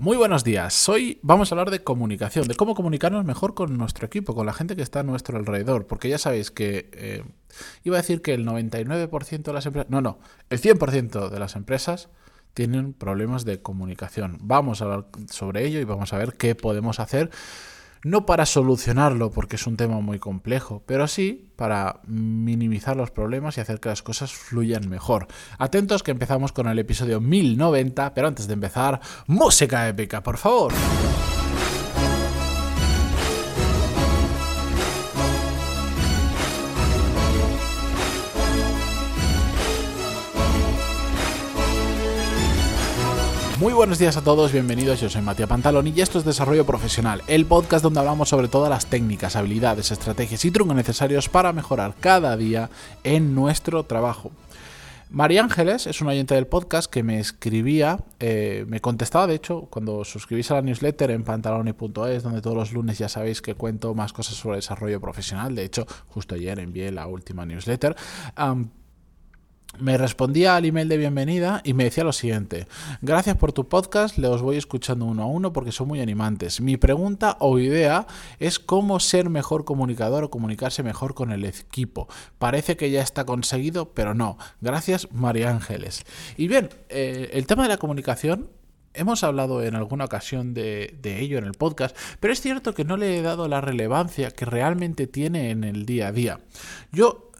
Muy buenos días. Hoy vamos a hablar de comunicación, de cómo comunicarnos mejor con nuestro equipo, con la gente que está a nuestro alrededor. Porque ya sabéis que eh, iba a decir que el 99% de las empresas, no, no, el 100% de las empresas tienen problemas de comunicación. Vamos a hablar sobre ello y vamos a ver qué podemos hacer no para solucionarlo porque es un tema muy complejo, pero sí para minimizar los problemas y hacer que las cosas fluyan mejor. Atentos que empezamos con el episodio 1090, pero antes de empezar, música épica, por favor. Muy buenos días a todos, bienvenidos. Yo soy Matías Pantaloni y esto es Desarrollo Profesional, el podcast donde hablamos sobre todas las técnicas, habilidades, estrategias y trucos necesarios para mejorar cada día en nuestro trabajo. María Ángeles es un oyente del podcast que me escribía, eh, me contestaba de hecho cuando suscribís a la newsletter en pantaloni.es, donde todos los lunes ya sabéis que cuento más cosas sobre desarrollo profesional. De hecho, justo ayer envié la última newsletter me respondía al email de bienvenida y me decía lo siguiente, gracias por tu podcast, le os voy escuchando uno a uno porque son muy animantes. Mi pregunta o idea es cómo ser mejor comunicador o comunicarse mejor con el equipo. Parece que ya está conseguido, pero no. Gracias, María Ángeles. Y bien, eh, el tema de la comunicación Hemos hablado en alguna ocasión de, ello en el podcast, pero es cierto que no le he dado la relevancia que realmente tiene en el día a día. Yo,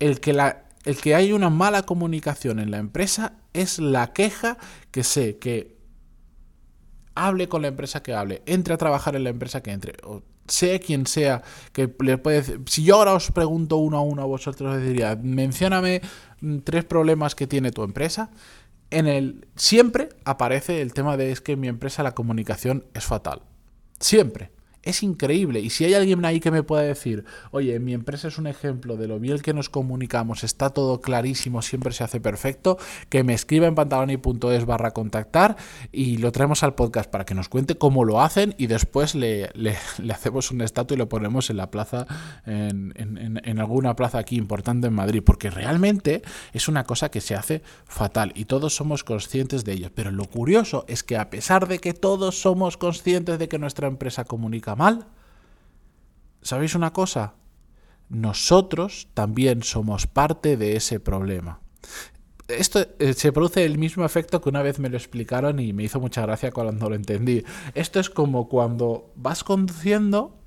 el que la el que hay una mala comunicación en la empresa es la queja que sé que hable con la empresa que hable, entre a trabajar en la empresa que entre, o sea quien sea que le puede si yo ahora os pregunto uno a uno a vosotros diría, mencióname mm, tres problemas que tiene tu empresa, en el siempre aparece el tema de es que en mi empresa la comunicación es fatal. Siempre. Es increíble. Y si hay alguien ahí que me pueda decir, oye, mi empresa es un ejemplo de lo bien que nos comunicamos, está todo clarísimo, siempre se hace perfecto, que me escriba en pantaloni.es barra contactar y lo traemos al podcast para que nos cuente cómo lo hacen y después le, hacemos un estatua y lo ponemos en la plaza, en, en alguna plaza aquí importante en Madrid, porque realmente es una cosa que se hace fatal y todos somos conscientes de ello. Pero lo curioso es que a pesar de que todos somos conscientes de que nuestra empresa comunica mal, ¿sabéis una cosa? Nosotros también somos parte de ese problema. Esto eh, se produce el mismo efecto que una vez me lo explicaron y me hizo mucha gracia cuando lo entendí. Esto es como cuando vas conduciendo,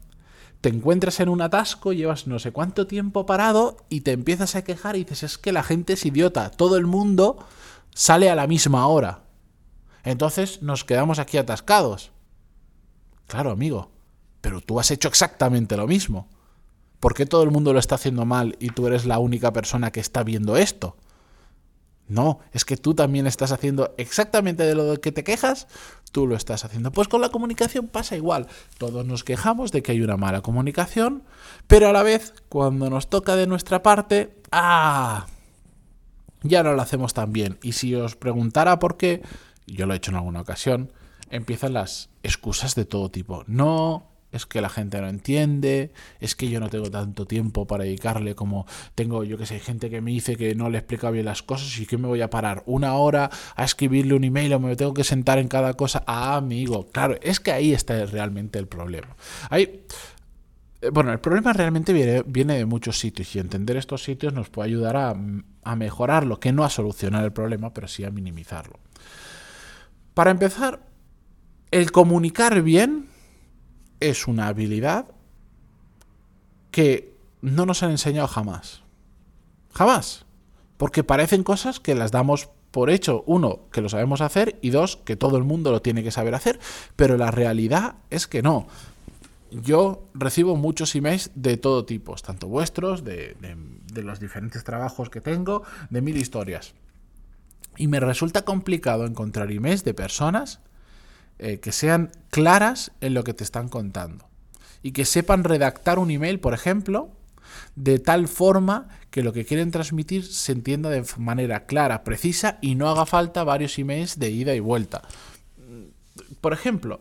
te encuentras en un atasco, llevas no sé cuánto tiempo parado y te empiezas a quejar y dices, es que la gente es idiota, todo el mundo sale a la misma hora. Entonces nos quedamos aquí atascados. Claro, amigo, pero tú has hecho exactamente lo mismo. ¿Por qué todo el mundo lo está haciendo mal y tú eres la única persona que está viendo esto? No, es que tú también estás haciendo exactamente de lo que te quejas, tú lo estás haciendo. Pues con la comunicación pasa igual. Todos nos quejamos de que hay una mala comunicación, pero a la vez, cuando nos toca de nuestra parte, ¡ah! Ya no lo hacemos tan bien. Y si os preguntara por qué, yo lo he hecho en alguna ocasión, empiezan las excusas de todo tipo. No, es que la gente no entiende, es que yo no tengo tanto tiempo para dedicarle como tengo, yo que sé, gente que me dice que no le explica bien las cosas y que me voy a parar una hora a escribirle un email o me tengo que sentar en cada cosa. Ah, amigo, claro, es que ahí está realmente el problema. Hay, eh, bueno, el problema realmente viene, viene, de muchos sitios y entender estos sitios nos puede ayudar a, a mejorarlo, que no a solucionar el problema, pero sí a minimizarlo. Para empezar, el comunicar bien es una habilidad que no nos han enseñado jamás. Jamás. Porque parecen cosas que las damos por hecho, uno, que lo sabemos hacer y dos, que todo el mundo lo tiene que saber hacer. Pero la realidad es que no. Yo recibo muchos emails de todo tipo, tanto vuestros, de, los diferentes trabajos que tengo, de mil historias. Y me resulta complicado encontrar emails de personas eh, que sean claras en lo que te están contando. Y que sepan redactar un email, por ejemplo, de tal forma que lo que quieren transmitir se entienda de manera clara, precisa y no haga falta varios emails de ida y vuelta. Por ejemplo,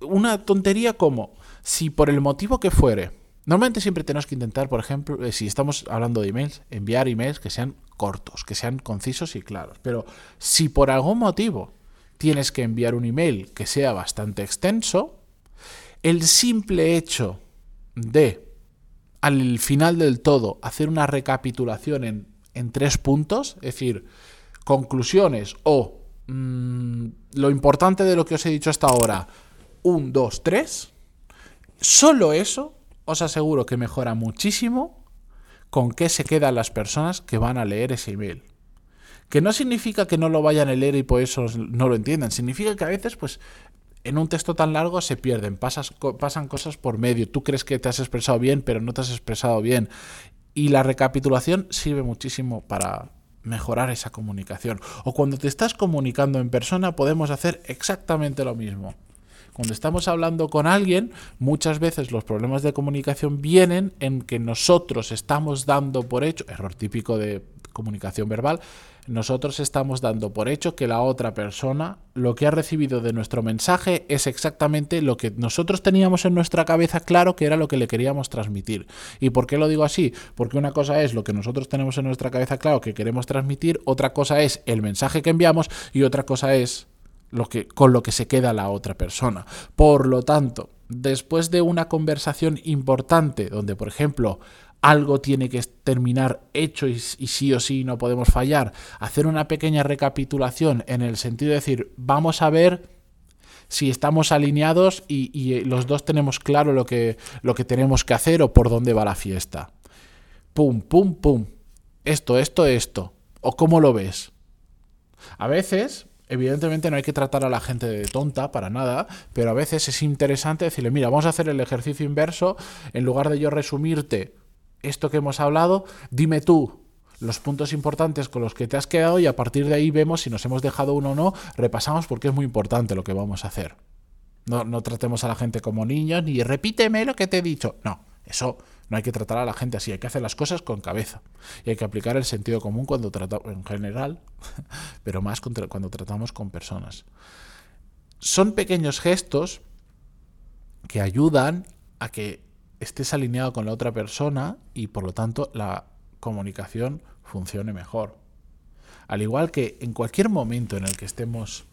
una tontería como si por el motivo que fuere, normalmente siempre tenemos que intentar, por ejemplo, eh, si estamos hablando de emails, enviar emails que sean cortos, que sean concisos y claros. Pero si por algún motivo tienes que enviar un email que sea bastante extenso, el simple hecho de al final del todo hacer una recapitulación en, en tres puntos, es decir, conclusiones o mm, lo importante de lo que os he dicho hasta ahora, un, dos, tres, solo eso os aseguro que mejora muchísimo con qué se quedan las personas que van a leer ese email. Que no significa que no lo vayan a leer y por eso no lo entiendan. Significa que a veces, pues, en un texto tan largo se pierden, pasan cosas por medio. Tú crees que te has expresado bien, pero no te has expresado bien. Y la recapitulación sirve muchísimo para mejorar esa comunicación. O cuando te estás comunicando en persona, podemos hacer exactamente lo mismo. Cuando estamos hablando con alguien, muchas veces los problemas de comunicación vienen en que nosotros estamos dando por hecho, error típico de comunicación verbal, nosotros estamos dando por hecho que la otra persona lo que ha recibido de nuestro mensaje es exactamente lo que nosotros teníamos en nuestra cabeza claro que era lo que le queríamos transmitir. ¿Y por qué lo digo así? Porque una cosa es lo que nosotros tenemos en nuestra cabeza claro que queremos transmitir, otra cosa es el mensaje que enviamos y otra cosa es lo que, con lo que se queda la otra persona. Por lo tanto, después de una conversación importante, donde, por ejemplo, algo tiene que terminar hecho y, sí o sí no podemos fallar, hacer una pequeña recapitulación en el sentido de decir, vamos a ver si estamos alineados y, y, los dos tenemos claro lo que, lo que tenemos que hacer o por dónde va la fiesta. Pum, pum, pum. Esto, esto, esto. ¿O cómo lo ves? A veces Evidentemente no hay que tratar a la gente de tonta para nada, pero a veces es interesante decirle, mira, vamos a hacer el ejercicio inverso, en lugar de yo resumirte esto que hemos hablado, dime tú los puntos importantes con los que te has quedado y a partir de ahí vemos si nos hemos dejado uno o no, repasamos porque es muy importante lo que vamos a hacer. No, no tratemos a la gente como niños ni repíteme lo que te he dicho. No, eso no hay que tratar a la gente así, hay que hacer las cosas con cabeza. Y hay que aplicar el sentido común cuando tratamos, en general, pero más cuando tratamos con personas. Son pequeños gestos que ayudan a que estés alineado con la otra persona y por lo tanto la comunicación funcione mejor. Al igual que en cualquier momento en el que estemos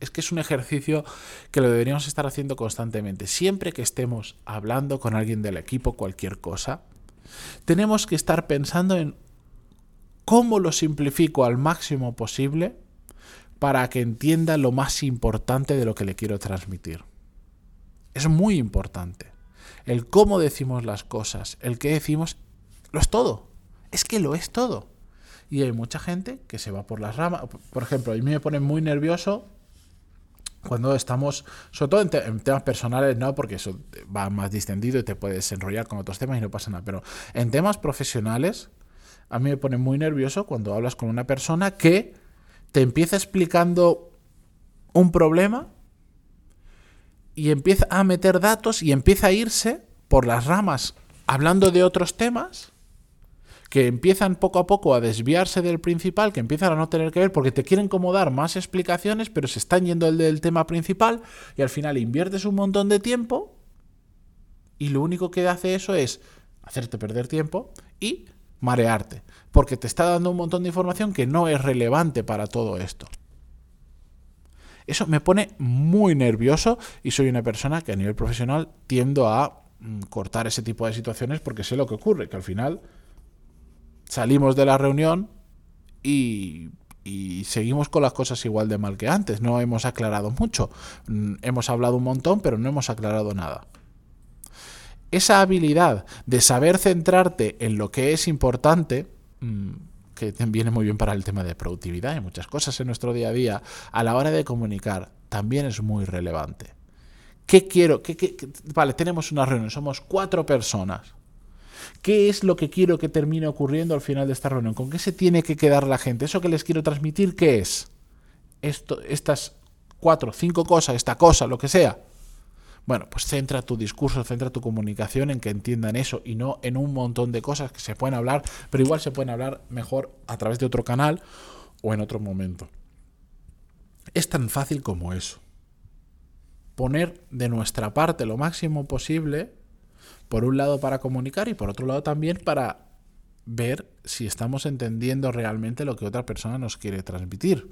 es que es un ejercicio que lo deberíamos estar haciendo constantemente. Siempre que estemos hablando con alguien del equipo cualquier cosa, tenemos que estar pensando en cómo lo simplifico al máximo posible para que entienda lo más importante de lo que le quiero transmitir. Es muy importante. El cómo decimos las cosas, el qué decimos, lo es todo. Es que lo es todo. Y hay mucha gente que se va por las ramas. Por ejemplo, a mí me pone muy nervioso cuando estamos, sobre todo en, temas personales, no, porque eso va más distendido y te puedes enrollar con otros temas y no pasa nada, pero en temas profesionales, a mí me pone muy nervioso cuando hablas con una persona que te empieza explicando un problema y empieza a meter datos y empieza a irse por las ramas hablando de otros temas que empiezan poco a poco a desviarse del principal, que empiezan a no tener que ver porque te quieren como dar más explicaciones, pero se están yendo del, del tema principal y al final inviertes un montón de tiempo y lo único que hace eso es hacerte perder tiempo y marearte, porque te está dando un montón de información que no es relevante para todo esto. Eso me pone muy nervioso y soy una persona que a nivel profesional tiendo a mm, cortar ese tipo de situaciones porque sé lo que ocurre, que al final salimos de la reunión y, seguimos con las cosas igual de mal que antes. No hemos aclarado mucho. Mm, hemos hablado un montón, pero no hemos aclarado nada. Esa habilidad de saber centrarte en lo que es importante, mm, que viene muy bien para el tema de productividad y muchas cosas en nuestro día a día, a la hora de comunicar, también es muy relevante. ¿Qué quiero? vale, tenemos una reunión, somos cuatro personas. ¿Qué es lo que quiero que termine ocurriendo al final de esta reunión? ¿Con qué se tiene que quedar la gente? ¿Eso que les quiero transmitir qué es? Esto, estas cuatro, cinco cosas, esta cosa, lo que sea. Bueno, pues centra tu discurso, centra tu comunicación en que entiendan eso y no en un montón de cosas que se pueden hablar, pero igual se pueden hablar mejor a través de otro canal o en otro momento. Es tan fácil como eso. Poner de nuestra parte lo máximo posible por un lado para comunicar y por otro lado también para ver si estamos entendiendo realmente lo que otra persona nos quiere transmitir.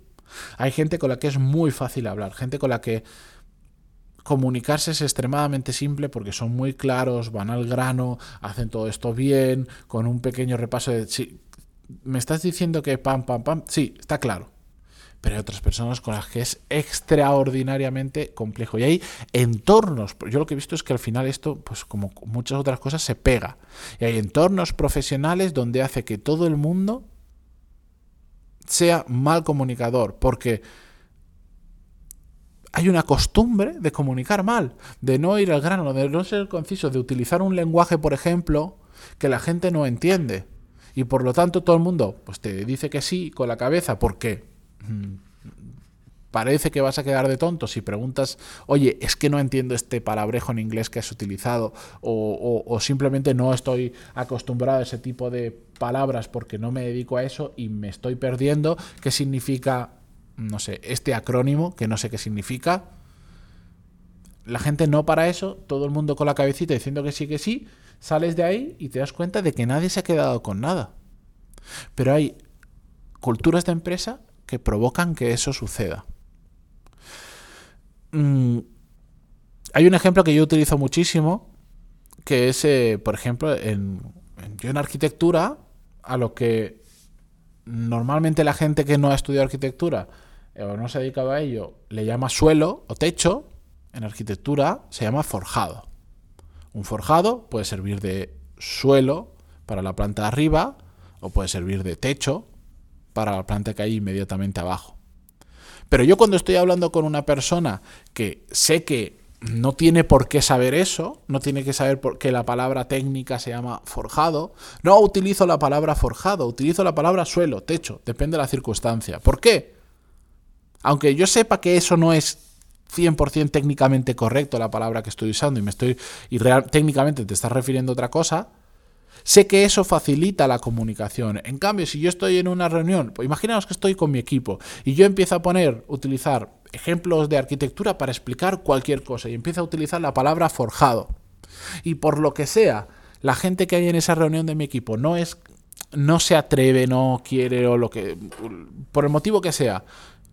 Hay gente con la que es muy fácil hablar, gente con la que comunicarse es extremadamente simple porque son muy claros, van al grano, hacen todo esto bien, con un pequeño repaso de... Me estás diciendo que pam, pam, pam, sí, está claro pero hay otras personas con las que es extraordinariamente complejo. Y hay entornos, yo lo que he visto es que al final esto, pues como muchas otras cosas, se pega. Y hay entornos profesionales donde hace que todo el mundo sea mal comunicador, porque hay una costumbre de comunicar mal, de no ir al grano, de no ser conciso, de utilizar un lenguaje, por ejemplo, que la gente no entiende. Y por lo tanto todo el mundo pues te dice que sí con la cabeza, ¿por qué? Mm, parece que vas a quedar de tonto si preguntas, oye, es que no entiendo este palabrejo en inglés que has utilizado, o, simplemente no estoy acostumbrado a ese tipo de palabras porque no me dedico a eso y me estoy perdiendo, ¿qué significa, no sé, este acrónimo, que no sé qué significa? La gente no para eso, todo el mundo con la cabecita diciendo que sí, que sí, sales de ahí y te das cuenta de que nadie se ha quedado con nada. Pero hay culturas de empresa que provocan que eso suceda. Mm, hay un ejemplo que yo utilizo muchísimo, que es, eh, por ejemplo, yo en arquitectura, a lo que normalmente la gente que no ha estudiado arquitectura eh, o no se ha dedicado a ello le llama suelo o techo, en arquitectura se llama forjado. Un forjado puede servir de suelo para la planta de arriba o puede servir de techo para la planta que hay inmediatamente abajo. Pero yo cuando estoy hablando con una persona que sé que no tiene por qué saber eso, no tiene que saber por qué la palabra técnica se llama forjado, no utilizo la palabra forjado, utilizo la palabra suelo, techo, depende de la circunstancia. ¿Por qué? Aunque yo sepa que eso no es 100% técnicamente correcto la palabra que estoy usando y me estoy y real, técnicamente te estás refiriendo a otra cosa, Sé que eso facilita la comunicación. En cambio, si yo estoy en una reunión, pues imaginaos que estoy con mi equipo y yo empiezo a poner, utilizar ejemplos de arquitectura para explicar cualquier cosa y empiezo a utilizar la palabra forjado. Y por lo que sea, la gente que hay en esa reunión de mi equipo no es no se atreve, no quiere o lo que por el motivo que sea,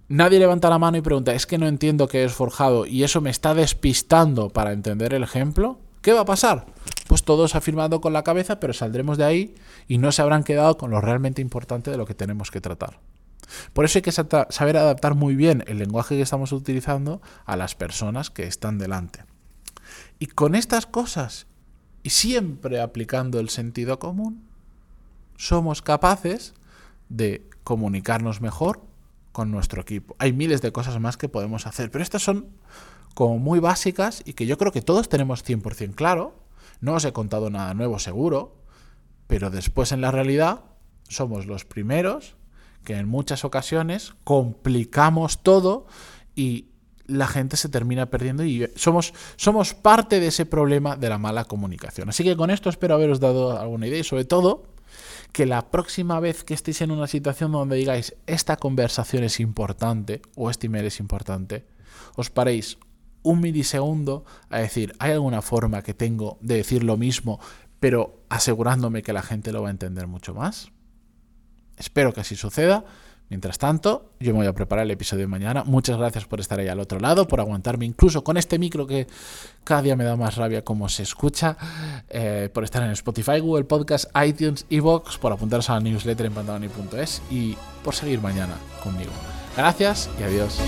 nadie levanta la mano y pregunta, "Es que no entiendo qué es forjado" y eso me está despistando para entender el ejemplo, ¿qué va a pasar? pues todos afirmando con la cabeza, pero saldremos de ahí y no se habrán quedado con lo realmente importante de lo que tenemos que tratar. Por eso hay que saber adaptar muy bien el lenguaje que estamos utilizando a las personas que están delante. Y con estas cosas, y siempre aplicando el sentido común, somos capaces de comunicarnos mejor con nuestro equipo. Hay miles de cosas más que podemos hacer, pero estas son como muy básicas y que yo creo que todos tenemos 100% claro, no os he contado nada nuevo seguro, pero después en la realidad somos los primeros que en muchas ocasiones complicamos todo y la gente se termina perdiendo y somos, somos parte de ese problema de la mala comunicación. Así que con esto espero haberos dado alguna idea y sobre todo que la próxima vez que estéis en una situación donde digáis esta conversación es importante o este email es importante, os paréis un milisegundo a decir, ¿hay alguna forma que tengo de decir lo mismo, pero asegurándome que la gente lo va a entender mucho más? Espero que así suceda. Mientras tanto, yo me voy a preparar el episodio de mañana. Muchas gracias por estar ahí al otro lado, por aguantarme incluso con este micro que cada día me da más rabia como se escucha, eh, por estar en Spotify, Google Podcast, iTunes, Evox, por apuntaros a la newsletter en pantaloni.es y por seguir mañana conmigo. Gracias y adiós.